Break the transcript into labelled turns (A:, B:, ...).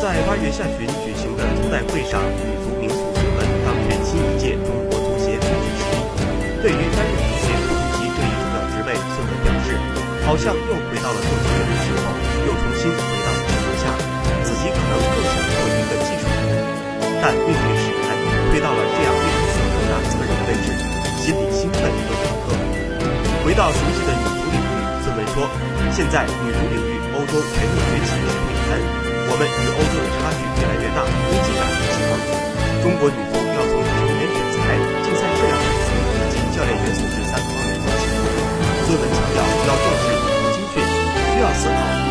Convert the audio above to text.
A: 在八月下旬举行的足代会上，女足名宿苏本当选新一届中国足协编制之一。对于担任足协副主席这一重要职位，孙本表示，好像又回到了做球的时候，又重新回到了足球下，自己可能更想做一个技术人，但命运使然，推到了这样一个更大责任位置，心里兴奋又忐忑。回到熟悉的女足领域，孙文说，现在女足领域欧洲全面崛起中国女足要从球员选材、竞赛质量、以及教练员素质三个方面做起。作者强调，要重视精确，需要思考。